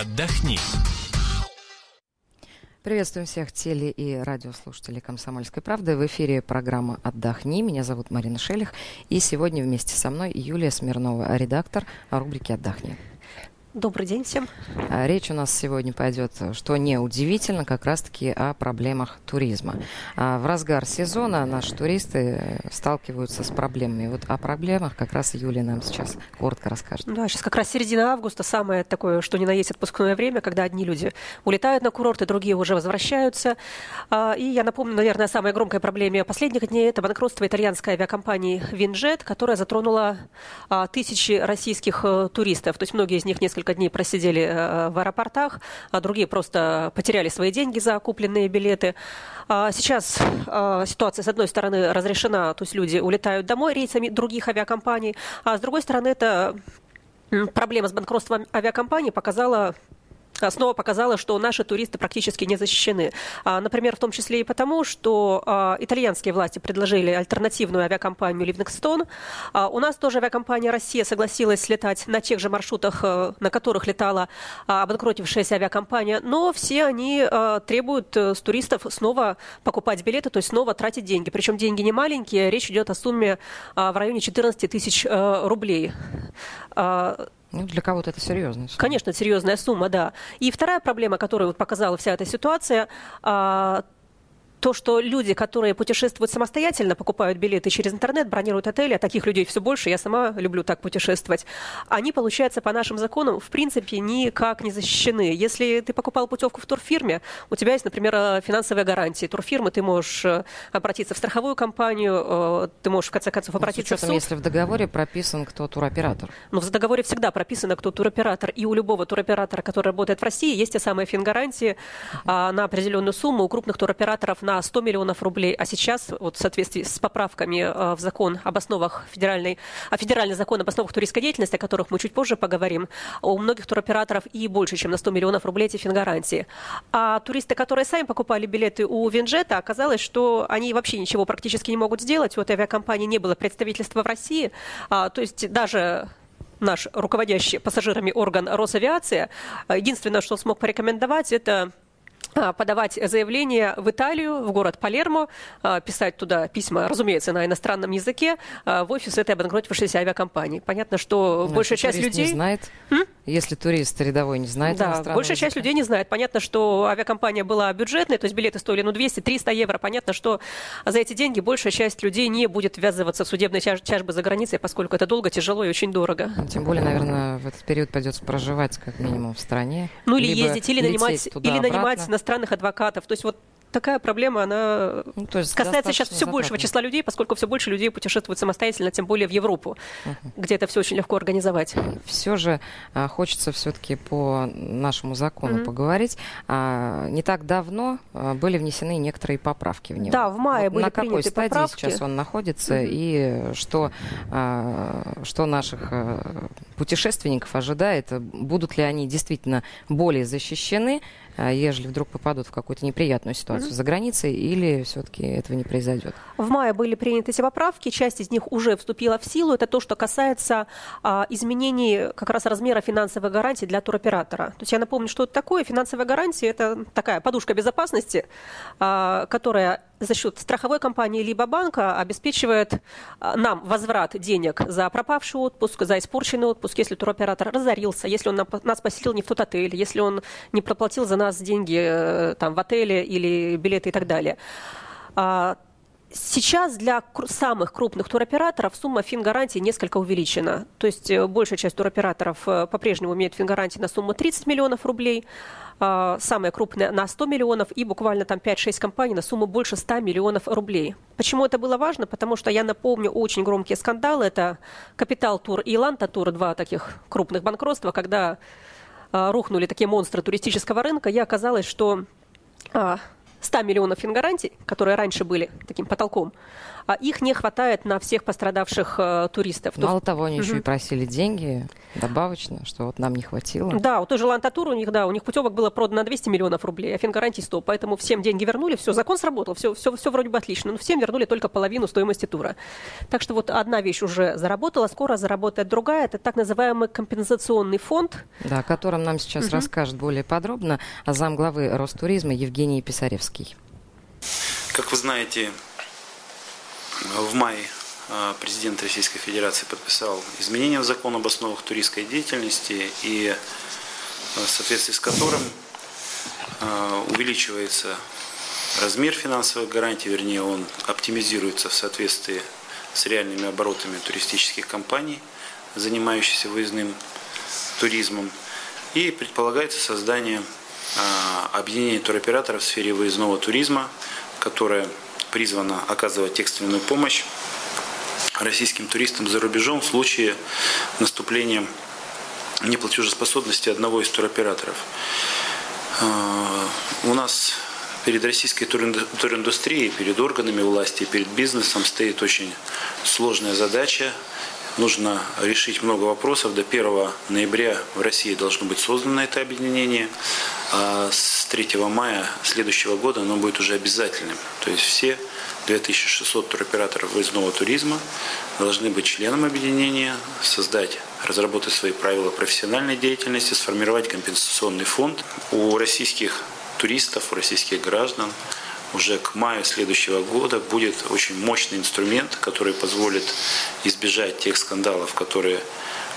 Отдохни. Приветствуем всех теле- и радиослушателей «Комсомольской правды». В эфире программа «Отдохни». Меня зовут Марина Шелих. И сегодня вместе со мной Юлия Смирнова, редактор рубрики «Отдохни». Добрый день всем. А, речь у нас сегодня пойдет, что неудивительно, как раз-таки о проблемах туризма. А, в разгар сезона наши туристы сталкиваются с проблемами. Вот о проблемах как раз Юлия нам сейчас коротко расскажет. Да, сейчас как раз середина августа, самое такое, что ни на есть отпускное время, когда одни люди улетают на курорты, другие уже возвращаются. А, и я напомню, наверное, самая громкая проблема последних дней – это банкротство итальянской авиакомпании «Винджет», которая затронула тысячи российских э, туристов. То есть многие из них несколько несколько дней просидели э, в аэропортах, а другие просто потеряли свои деньги за купленные билеты. А сейчас э, ситуация, с одной стороны, разрешена, то есть люди улетают домой рейсами других авиакомпаний, а с другой стороны, это проблема с банкротством авиакомпании показала снова показала, что наши туристы практически не защищены. А, например, в том числе и потому, что а, итальянские власти предложили альтернативную авиакомпанию Ливингстон. А, у нас тоже авиакомпания «Россия» согласилась летать на тех же маршрутах, э, на которых летала обанкротившаяся авиакомпания, но все они требуют э, с туристов снова покупать билеты, то есть снова тратить деньги. Причем деньги не маленькие, речь идет о сумме в районе 14 тысяч э, рублей. Ну, для кого-то это серьезная сумма. Конечно, это серьезная сумма, да. И вторая проблема, которую вот показала вся эта ситуация, а, то, что люди, которые путешествуют самостоятельно, покупают билеты через интернет, бронируют отели, а таких людей все больше, я сама люблю так путешествовать, они, получается, по нашим законам, в принципе, никак не защищены. Если ты покупал путевку в турфирме, у тебя есть, например, э, финансовая гарантия турфирмы, ты можешь э, обратиться в страховую компанию, э, ты можешь, в конце концов, обратиться ну, с учетом, в суд. если в договоре прописан кто туроператор. Ну, в договоре всегда прописано, кто туроператор, и у любого туроператора, который работает в России, есть те самые фингарантии uh-huh. на определенную сумму. У крупных туроператоров на на 100 миллионов рублей, а сейчас, вот в соответствии с поправками э, в закон об основах федеральной, а федеральный закон об основах туристской деятельности, о которых мы чуть позже поговорим, у многих туроператоров и больше, чем на 100 миллионов рублей эти фингаранции. А туристы, которые сами покупали билеты у Винджета, оказалось, что они вообще ничего практически не могут сделать. У этой авиакомпании не было представительства в России, а, то есть даже наш руководящий пассажирами орган Росавиация, э, единственное, что смог порекомендовать, это подавать заявление в Италию, в город Палермо, а, писать туда письма, разумеется, на иностранном языке а, в офис этой обанкротившейся авиакомпании. Понятно, что ну, большая часть людей... Не знает. М? Если турист рядовой не знает Да, большая языка. часть людей не знает. Понятно, что авиакомпания была бюджетной, то есть билеты стоили ну, 200-300 евро. Понятно, что за эти деньги большая часть людей не будет ввязываться в судебные тяж- тяжбы за границей, поскольку это долго, тяжело и очень дорого. Тем более, наверное, в этот период придется проживать как минимум в стране. Ну или ездить, или нанимать, или нанимать иностранных адвокатов. То есть вот такая проблема, она ну, то есть касается сейчас все большего числа людей, поскольку все больше людей путешествуют самостоятельно, тем более в Европу, uh-huh. где это все очень легко организовать. Все же а, хочется все-таки по нашему закону uh-huh. поговорить. А, не так давно а, были внесены некоторые поправки в него. Да, в мае вот были На какой стадии поправки? сейчас он находится uh-huh. и что, а, что наших а, путешественников ожидает? Будут ли они действительно более защищены? А, ежели вдруг попадут в какую-то неприятную ситуацию mm-hmm. за границей, или все-таки этого не произойдет? В мае были приняты эти поправки, часть из них уже вступила в силу. Это то, что касается а, изменений как раз размера финансовой гарантии для туроператора. То есть я напомню, что это такое. Финансовая гарантия – это такая подушка безопасности, а, которая за счет страховой компании либо банка обеспечивает а, нам возврат денег за пропавший отпуск, за испорченный отпуск, если туроператор разорился, если он нас поселил не в тот отель, если он не проплатил за нас деньги э, там, в отеле или билеты и так далее. Сейчас для самых крупных туроператоров сумма фингарантии несколько увеличена. То есть э, большая часть туроператоров э, по-прежнему имеет фингарантии на сумму 30 миллионов рублей, а, самая крупная на 100 миллионов и буквально там 5-6 компаний на сумму больше 100 миллионов рублей. Почему это было важно? Потому что я напомню очень громкие скандалы. Это Капитал Тур и Ланта Тур, два таких крупных банкротства, когда а, рухнули такие монстры туристического рынка, и оказалось, что а, 100 миллионов фингарантий, которые раньше были таким потолком, а их не хватает на всех пострадавших э, туристов. Мало То... того, они угу. еще и просили деньги добавочно, что вот нам не хватило. Да, у той же Лантатур у них, да, у них путевок было продано на 200 миллионов рублей, а фингарантий 100, поэтому всем деньги вернули, все, закон сработал, все, все, все вроде бы отлично, но всем вернули только половину стоимости тура. Так что вот одна вещь уже заработала, скоро заработает другая, это так называемый компенсационный фонд. Да, о котором нам сейчас угу. расскажет более подробно замглавы Ростуризма Евгений Писаревский. Как вы знаете, в мае а, президент Российской Федерации подписал изменения в закон об основах туристской деятельности, и а, в соответствии с которым а, увеличивается размер финансовых гарантий, вернее, он оптимизируется в соответствии с реальными оборотами туристических компаний, занимающихся выездным туризмом. И предполагается создание объединения туроператоров в сфере выездного туризма, которое призвана оказывать экстренную помощь российским туристам за рубежом в случае наступления неплатежеспособности одного из туроператоров. А, у нас перед российской туриндустрией, перед органами власти, перед бизнесом стоит очень сложная задача. Нужно решить много вопросов. До 1 ноября в России должно быть создано это объединение. А с 3 мая следующего года оно будет уже обязательным. То есть все 2600 туроператоров выездного туризма должны быть членом объединения, создать, разработать свои правила профессиональной деятельности, сформировать компенсационный фонд. У российских туристов, у российских граждан уже к маю следующего года будет очень мощный инструмент, который позволит избежать тех скандалов, которые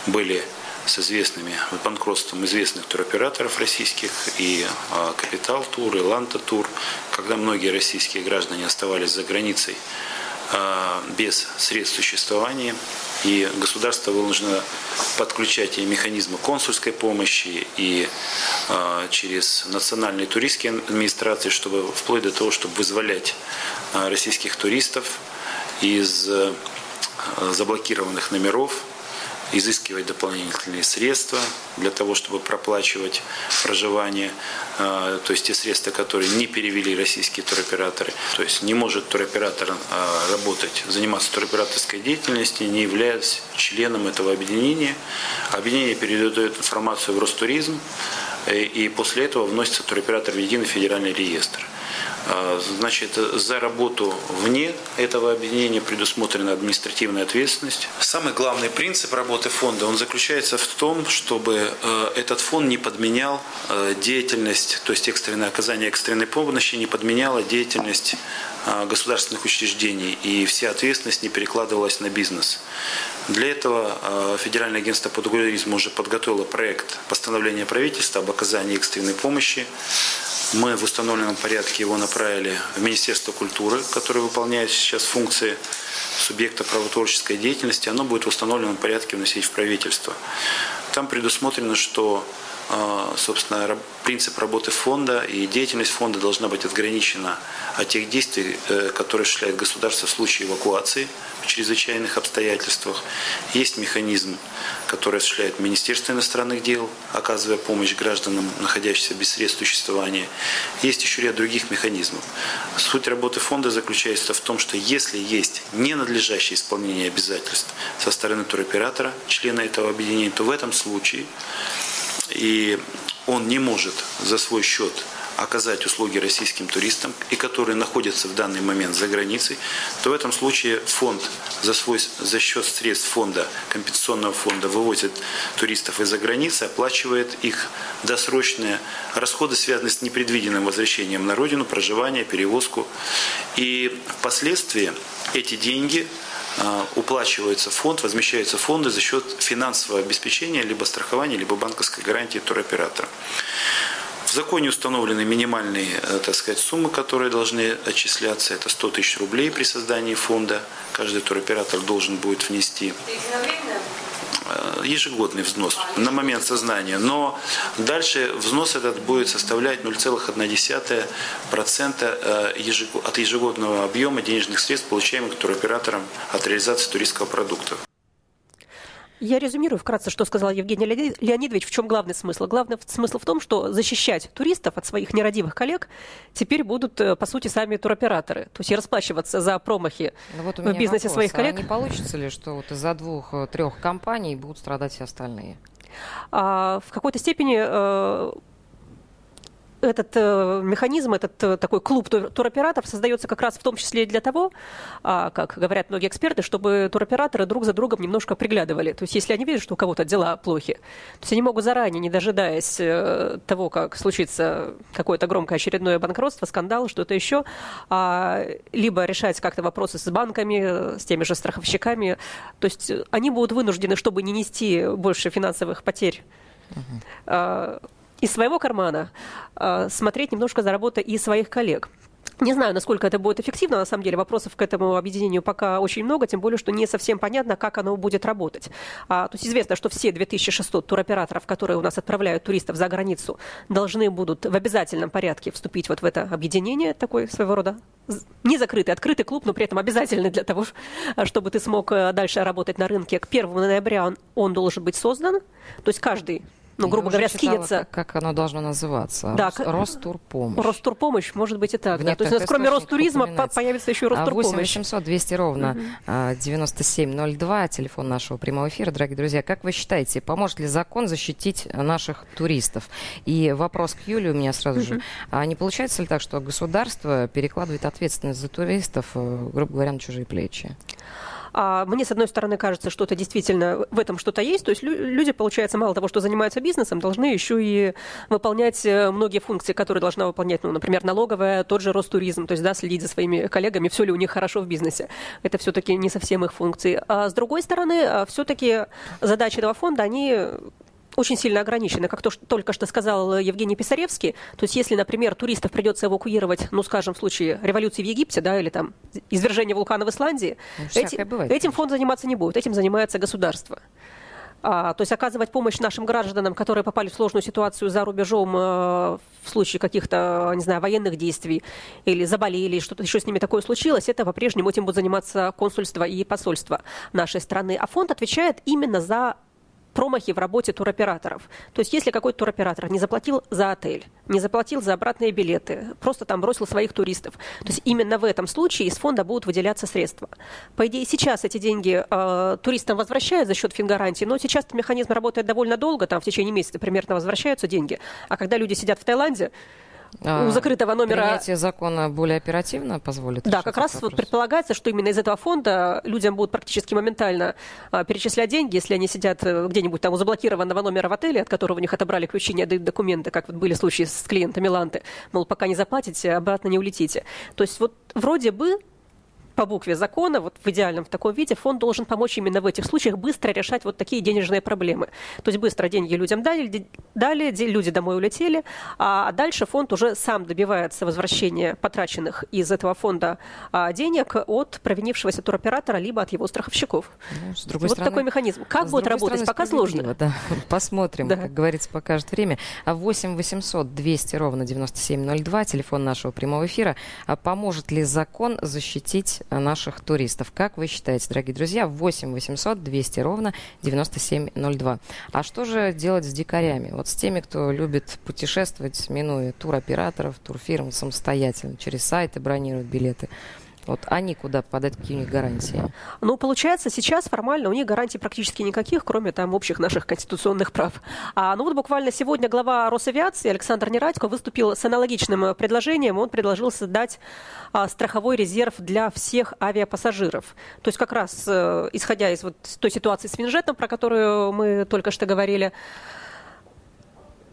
были с известными банкротством известных туроператоров российских, и а, Капитал Тур, и Ланта Тур, когда многие российские граждане оставались за границей без средств существования, и государство вынуждено подключать и механизмы консульской помощи, и э, через национальные туристские администрации, чтобы вплоть до того, чтобы вызволять э, российских туристов из э, заблокированных номеров, изыскивать дополнительные средства для того, чтобы проплачивать проживание, а, то есть те средства, которые не перевели российские туроператоры. То есть не может туроператор а, работать, заниматься туроператорской деятельностью, не являясь членом этого объединения. Объединение передает информацию в Ростуризм, э, и после этого вносится туроператор в единый федеральный реестр. А, значит, за работу вне этого объединения предусмотрена административная ответственность. Самый главный принцип работы фонда, он заключается в том, чтобы э, этот фонд не подменял э, деятельность, то есть экстренное оказание экстренной помощи не подменяло деятельность э, государственных учреждений, и вся ответственность не перекладывалась на бизнес. Для этого Федеральное агентство по туризму уже подготовило проект постановления правительства об оказании экстренной помощи мы в установленном порядке его направили в Министерство культуры, которое выполняет сейчас функции субъекта правотворческой деятельности. Оно будет в установленном порядке вносить в правительство. Там предусмотрено, что собственно, принцип работы фонда и деятельность фонда должна быть отграничена от тех действий, э, которые осуществляет государство в случае эвакуации в чрезвычайных обстоятельствах. Есть механизм, который осуществляет Министерство иностранных дел, оказывая помощь гражданам, находящимся без средств существования. Есть еще ряд других механизмов. Суть работы фонда заключается в том, что если есть ненадлежащее исполнение обязательств со стороны туроператора, члена этого объединения, то в этом случае и он не может за свой счет оказать услуги российским туристам, и которые находятся в данный момент за границей, то в этом случае фонд за, свой, за счет средств фонда, компенсационного фонда вывозит туристов из-за границы, оплачивает их досрочные расходы, связанные с непредвиденным возвращением на родину, проживание, перевозку. И впоследствии эти деньги уплачивается фонд, возмещаются фонды за счет финансового обеспечения, либо страхования, либо банковской гарантии туроператора. В законе установлены минимальные, э, так сказать, суммы, которые должны отчисляться. Это 100 тысяч рублей при создании фонда. Каждый туроператор должен будет внести. Э, ежегодный взнос на момент сознания. Но дальше взнос этот будет составлять 0,1% э, от ежегодного объема денежных средств, получаемых туроператором от реализации туристского продукта. Я резюмирую вкратце, что сказал Евгений Леонидович, в чем главный смысл. Главный смысл в том, что защищать туристов от своих нерадивых коллег теперь будут, э, по сути, сами туроператоры. То есть и расплачиваться за промахи ну вот в бизнесе вопрос. своих а коллег. не получится ли, что вот из-за двух-трех компаний будут страдать все остальные? А, в какой-то степени э, этот э, механизм, этот э, такой клуб тур, туроператоров создается как раз в том числе и для того, а, как говорят многие эксперты, чтобы туроператоры друг за другом немножко приглядывали. То есть если они видят, что у кого-то дела плохи, то есть они могут заранее, не дожидаясь э, того, как случится какое-то громкое очередное банкротство, скандал, что-то еще, а, либо решать как-то вопросы с банками, с теми же страховщиками. То есть они будут вынуждены, чтобы не нести больше финансовых потерь, из своего кармана э, смотреть немножко за работой и своих коллег. Не знаю, насколько это будет эффективно. На самом деле вопросов к этому объединению пока очень много, тем более, что не совсем понятно, как оно будет работать. А, то есть известно, что все 2600 туроператоров, которые у нас отправляют туристов за границу, должны будут в обязательном порядке вступить вот в это объединение, такой своего рода не закрытый, открытый клуб, но при этом обязательный для того, чтобы ты смог э, дальше работать на рынке. К 1 ноября он, он должен быть создан. То есть каждый ну, грубо говоря, скинется. Как, как оно должно называться? Да, Ростурпомощь. Ростурпомощь, может быть и так. Да. То есть у нас кроме Ростуризма появится еще Ростурпомощь. 8 800 200 ровно угу. 9702, телефон нашего прямого эфира. Дорогие друзья, как вы считаете, поможет ли закон защитить наших туристов? И вопрос к Юле у меня сразу угу. же. А не получается ли так, что государство перекладывает ответственность за туристов, э, грубо говоря, на чужие плечи? А мне, с одной стороны, кажется, что это действительно в этом что-то есть. То есть люди, получается, мало того, что занимаются бизнесом, должны еще и выполнять э, многие функции, которые должна выполнять, ну, например, налоговая, тот же Ростуризм, то есть, да, следить за своими коллегами, все ли у них хорошо в бизнесе. Это все-таки не совсем их функции. А с другой стороны, а, все-таки задачи этого фонда, они очень сильно ограничены, как то, что только что сказал Евгений Писаревский. То есть, если, например, туристов придется эвакуировать, ну, скажем, в случае революции в Египте, да, или там извержения вулкана в Исландии, ну, эти, бывает, этим фонд заниматься не будет, этим занимается государство. А, то есть оказывать помощь нашим гражданам, которые попали в сложную ситуацию за рубежом э, в случае каких-то, не знаю, военных действий или заболели, что-то еще с ними такое случилось, это по-прежнему этим будет заниматься консульство и посольство нашей страны. А фонд отвечает именно за промахи в работе туроператоров. То есть если какой-то туроператор не заплатил за отель, не заплатил за обратные билеты, просто там бросил своих туристов, то есть именно в этом случае из фонда будут выделяться средства. По идее, сейчас эти деньги э, туристам возвращают за счет фингарантии, но сейчас механизм работает довольно долго, там в течение месяца примерно возвращаются деньги. А когда люди сидят в Таиланде, у закрытого номера... Принятие закона более оперативно позволит? Да, как раз вот предполагается, что именно из этого фонда людям будут практически моментально а, перечислять деньги, если они сидят э, где-нибудь там у заблокированного номера в отеле, от которого у них отобрали ключи, не отдают документы, как вот были случаи с клиентами Ланты. Мол, пока не заплатите, обратно не улетите. То есть вот вроде бы по букве закона, вот в идеальном в таком виде, фонд должен помочь именно в этих случаях быстро решать вот такие денежные проблемы. То есть быстро деньги людям дали, дали люди домой улетели, а дальше фонд уже сам добивается возвращения потраченных из этого фонда а, денег от провинившегося туроператора, либо от его страховщиков. Ну, с другой вот стороны, такой механизм. Как будет работать, стороны, пока сложно. Да. Посмотрим, да. как говорится, покажет время. 8 800 200 ровно 9702, телефон нашего прямого эфира. А поможет ли закон защитить наших туристов. Как вы считаете, дорогие друзья? 8 800 200 ровно 9702. А что же делать с дикарями? Вот с теми, кто любит путешествовать, минуя туроператоров, турфирм самостоятельно, через сайты бронируют билеты. Вот они куда подать, какие у них гарантии? Ну, получается, сейчас формально у них гарантий практически никаких, кроме там общих наших конституционных прав. А, ну вот буквально сегодня глава Росавиации Александр Нерадько выступил с аналогичным предложением. Он предложил создать а, страховой резерв для всех авиапассажиров. То есть как раз э, исходя из вот той ситуации с Винжетом, про которую мы только что говорили,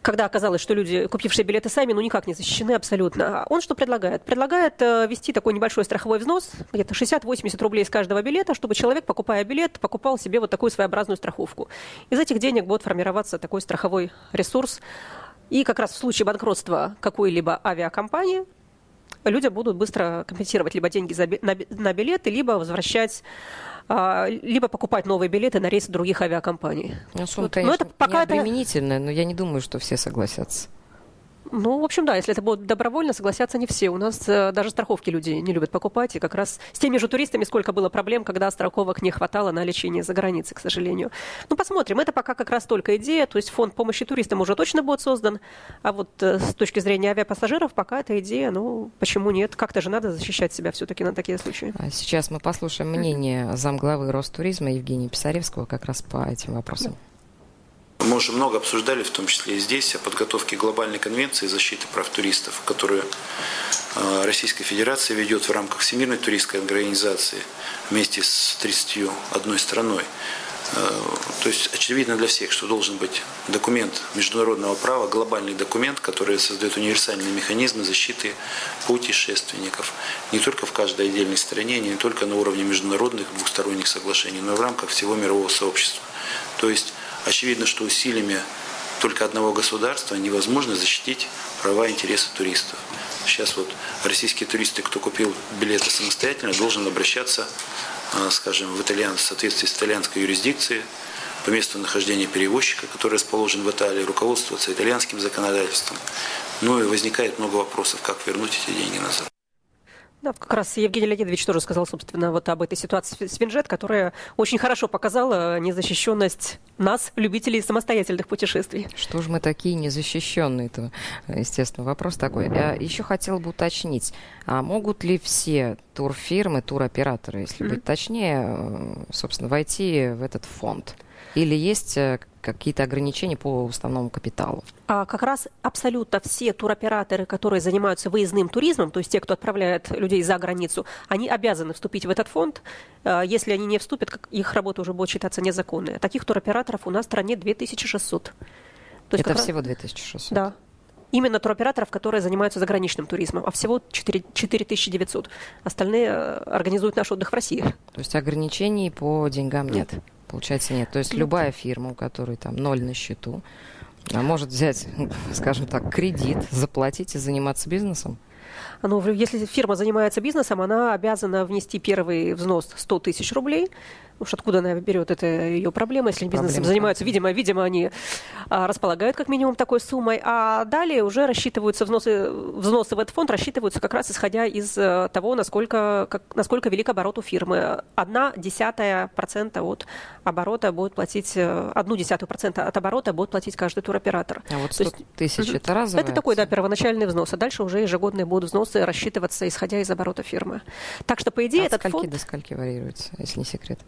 когда оказалось, что люди, купившие билеты сами, ну никак не защищены абсолютно. Он что предлагает? Предлагает э, ввести такой небольшой страховой взнос, где-то 60-80 рублей с каждого билета, чтобы человек, покупая билет, покупал себе вот такую своеобразную страховку. Из этих денег будет формироваться такой страховой ресурс. И как раз в случае банкротства какой-либо авиакомпании люди будут быстро компенсировать либо деньги за, на, на билеты, либо возвращать а, либо покупать новые билеты на рейсы других авиакомпаний. Ну, сумма, вот. конечно, но это пока это... но я не думаю, что все согласятся. Ну, в общем, да, если это будет добровольно, согласятся не все. У нас э, даже страховки люди не любят покупать, и как раз с теми же туристами сколько было проблем, когда страховок не хватало на лечение за границей, к сожалению. Ну, посмотрим. Это пока как раз только идея, то есть фонд помощи туристам уже точно будет создан, а вот э, с точки зрения авиапассажиров пока эта идея, ну, почему нет? Как-то же надо защищать себя все-таки на такие случаи. А сейчас мы послушаем мнение замглавы Ростуризма Евгения Писаревского как раз по этим вопросам. Мы уже много обсуждали, в том числе и здесь, о подготовке глобальной конвенции защиты прав туристов, которую э, Российская Федерация ведет в рамках Всемирной туристской организации вместе с 31 страной. Э, то есть очевидно для всех, что должен быть документ международного права, глобальный документ, который создает универсальные механизмы защиты путешественников. Не только в каждой отдельной стране, не только на уровне международных двухсторонних соглашений, но и в рамках всего мирового сообщества. То есть Очевидно, что усилиями только одного государства невозможно защитить права и интересы туристов. Сейчас вот российские туристы, кто купил билеты самостоятельно, должен обращаться, а, скажем, в, итальян, в соответствии с итальянской юрисдикцией по месту нахождения перевозчика, который расположен в Италии, руководствоваться итальянским законодательством. Ну и возникает много вопросов, как вернуть эти деньги назад. Да, как раз Евгений Леонидович тоже сказал, собственно, вот об этой ситуации с Винжет, которая очень хорошо показала незащищенность нас, любителей самостоятельных путешествий. Что же мы такие незащищенные? Это, естественно, вопрос такой. Я еще хотела бы уточнить, а могут ли все турфирмы, туроператоры, если mm-hmm. быть точнее, э, собственно, войти в этот фонд? Или есть э, какие-то ограничения по уставному капиталу? А как раз абсолютно все туроператоры, которые занимаются выездным туризмом, то есть те, кто отправляет людей за границу, они обязаны вступить в этот фонд. А если они не вступят, их работа уже будет считаться незаконной. Таких туроператоров у нас в стране 2600. То есть Это всего 2600? Да. Именно туроператоров, которые занимаются заграничным туризмом, а всего 4, 4900. Остальные э, организуют наш отдых в России. То есть ограничений по деньгам нет? Нет. Получается, нет. То есть любая фирма, у которой там ноль на счету, может взять, скажем так, кредит, заплатить и заниматься бизнесом? Ну, если фирма занимается бизнесом, она обязана внести первый взнос 100 тысяч рублей, Уж откуда она берет, это ее проблема. Если бизнесом Проблема. занимаются, видимо, видимо, они а, располагают как минимум такой суммой. А далее уже рассчитываются взносы, взносы в этот фонд рассчитываются как раз исходя из а, того, насколько, как, насколько велик оборот у фирмы. Одна десятая процента от оборота будет платить, э, одну десятую процента от оборота будет платить каждый туроператор. А вот 100 есть, тысяч это разовая Это такой, да, первоначальный взнос. А дальше уже ежегодные будут взносы рассчитываться, исходя из оборота фирмы. Так что, по идее, а этот скольки фонд... до скольки вариируется, если не секрет?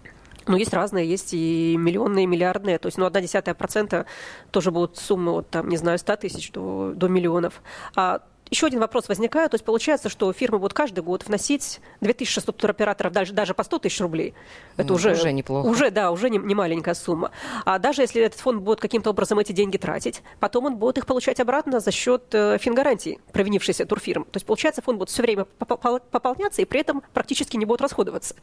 Ну, есть разные, есть и миллионные, и миллиардные. То есть, ну, одна десятая процента тоже будут суммы от, там, не знаю, 100 тысяч до, до миллионов. А еще один вопрос возникает. То есть получается, что фирмы будут каждый год вносить 2600 туроператоров даже, даже по 100 тысяч рублей. Это ну, уже, уже неплохо. Уже, да, уже не, не маленькая сумма. А даже если этот фонд будет каким-то образом эти деньги тратить, потом он будет их получать обратно за счет э, фингарантий провинившейся турфирм. То есть получается, фонд будет все время пополняться и при этом практически не будет расходоваться.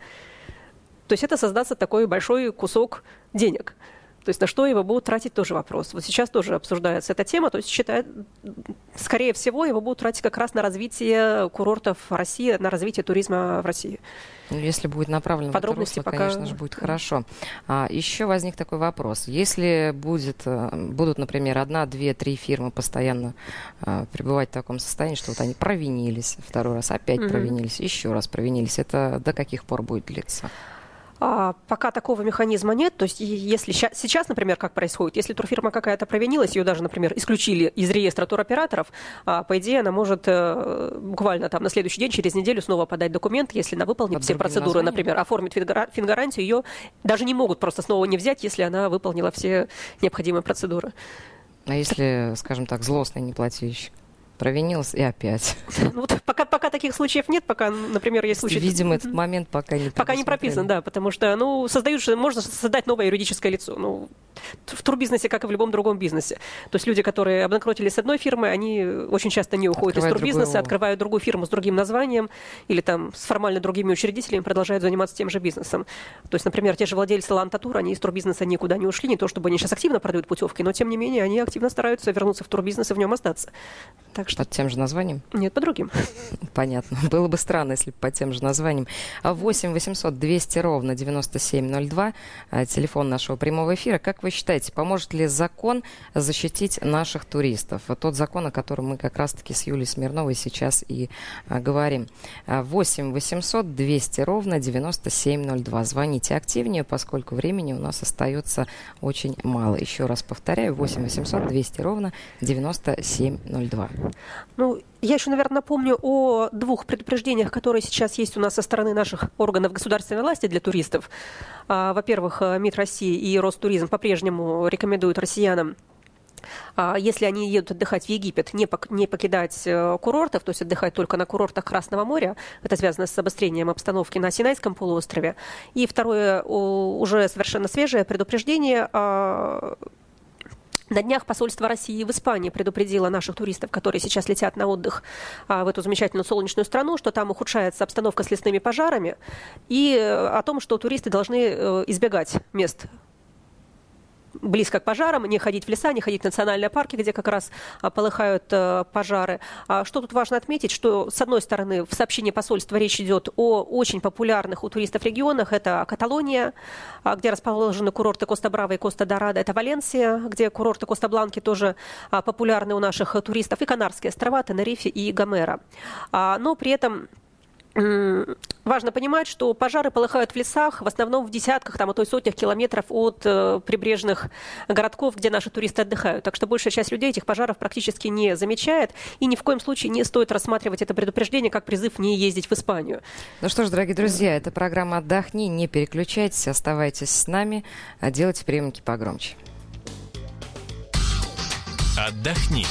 То есть это создастся такой большой кусок денег. То есть на что его будут тратить, тоже вопрос. Вот сейчас тоже обсуждается эта тема. То есть считает, скорее всего, его будут тратить как раз на развитие курортов России, на развитие туризма в России. Ну, если будет направлено Подробности в это русло, пока... конечно же, будет хорошо. А, еще возник такой вопрос. Если будет, э, будут, например, одна, две, три фирмы постоянно а, пребывать в таком состоянии, что вот они провинились, второй раз опять mm-hmm. провинились, еще раз провинились, это до каких пор будет длиться? А, пока такого механизма нет. То есть если сейчас, например, как происходит, если турфирма какая-то провинилась, ее даже, например, исключили из реестра туроператоров, а, по идее она может э, буквально там на следующий день, через неделю снова подать документ, если она выполнит Под все процедуры, названием? например, оформит фингарантию, ее даже не могут просто снова не взять, если она выполнила все необходимые процедуры. А если, скажем так, злостный неплательщик? Провинился и опять. Ну, вот пока, пока таких случаев нет, пока, например, есть случаи... Видимо, этот момент пока не Пока не прописан, да, потому что, ну, создают, можно создать новое юридическое лицо. Ну, в турбизнесе, как и в любом другом бизнесе. То есть люди, которые обанкротились с одной фирмы, они очень часто не уходят Открывают из турбизнеса, другую... открывают другую фирму с другим названием или там с формально другими учредителями продолжают заниматься тем же бизнесом. То есть, например, те же владельцы Лантатур, они из турбизнеса никуда не ушли, не то чтобы они сейчас активно продают путевки, но тем не менее они активно стараются вернуться в турбизнес и в нем остаться. Так. Под тем же названием? Нет, по другим. Понятно. Было бы странно, если бы по тем же названиям. 8 800 200 ровно 9702, а, телефон нашего прямого эфира. Как вы считаете, поможет ли закон защитить наших туристов? Тот закон, о котором мы как раз-таки с Юлией Смирновой сейчас и а, говорим. 8 800 200 ровно 9702. Звоните активнее, поскольку времени у нас остается очень мало. Еще раз повторяю, 8 800 200 ровно 9702. Ну, я еще, наверное, напомню о двух предупреждениях, которые сейчас есть у нас со стороны наших органов государственной власти для туристов. А, во-первых, МИД России и Ростуризм по-прежнему рекомендуют россиянам а, если они едут отдыхать в Египет, не, не покидать э, курортов, то есть отдыхать только на курортах Красного моря, это связано с обострением обстановки на Синайском полуострове. И второе, уже совершенно свежее предупреждение а, на днях посольство России в Испании предупредило наших туристов, которые сейчас летят на отдых а, в эту замечательную солнечную страну, что там ухудшается обстановка с лесными пожарами, и э, о том, что туристы должны э, избегать мест близко к пожарам, не ходить в леса, не ходить в национальные парки, где как раз а, полыхают э, пожары. А что тут важно отметить, что, с одной стороны, в сообщении посольства речь идет о очень популярных у туристов регионах. Это Каталония, а, где расположены курорты Коста-Брава и Коста-Дорадо. Это Валенсия, где курорты Коста-Бланки тоже популярны у наших туристов. И Канарские острова, Тенерифе и Гомера. Но при этом Важно понимать, что пожары полыхают в лесах, в основном в десятках, там, а то и сотнях километров от э, прибрежных городков, где наши туристы отдыхают. Так что большая часть людей этих пожаров практически не замечает. И ни в коем случае не стоит рассматривать это предупреждение как призыв не ездить в Испанию. Ну что ж, дорогие друзья, это программа «Отдохни». Не переключайтесь, оставайтесь с нами, а делайте приемники погромче. Отдохни.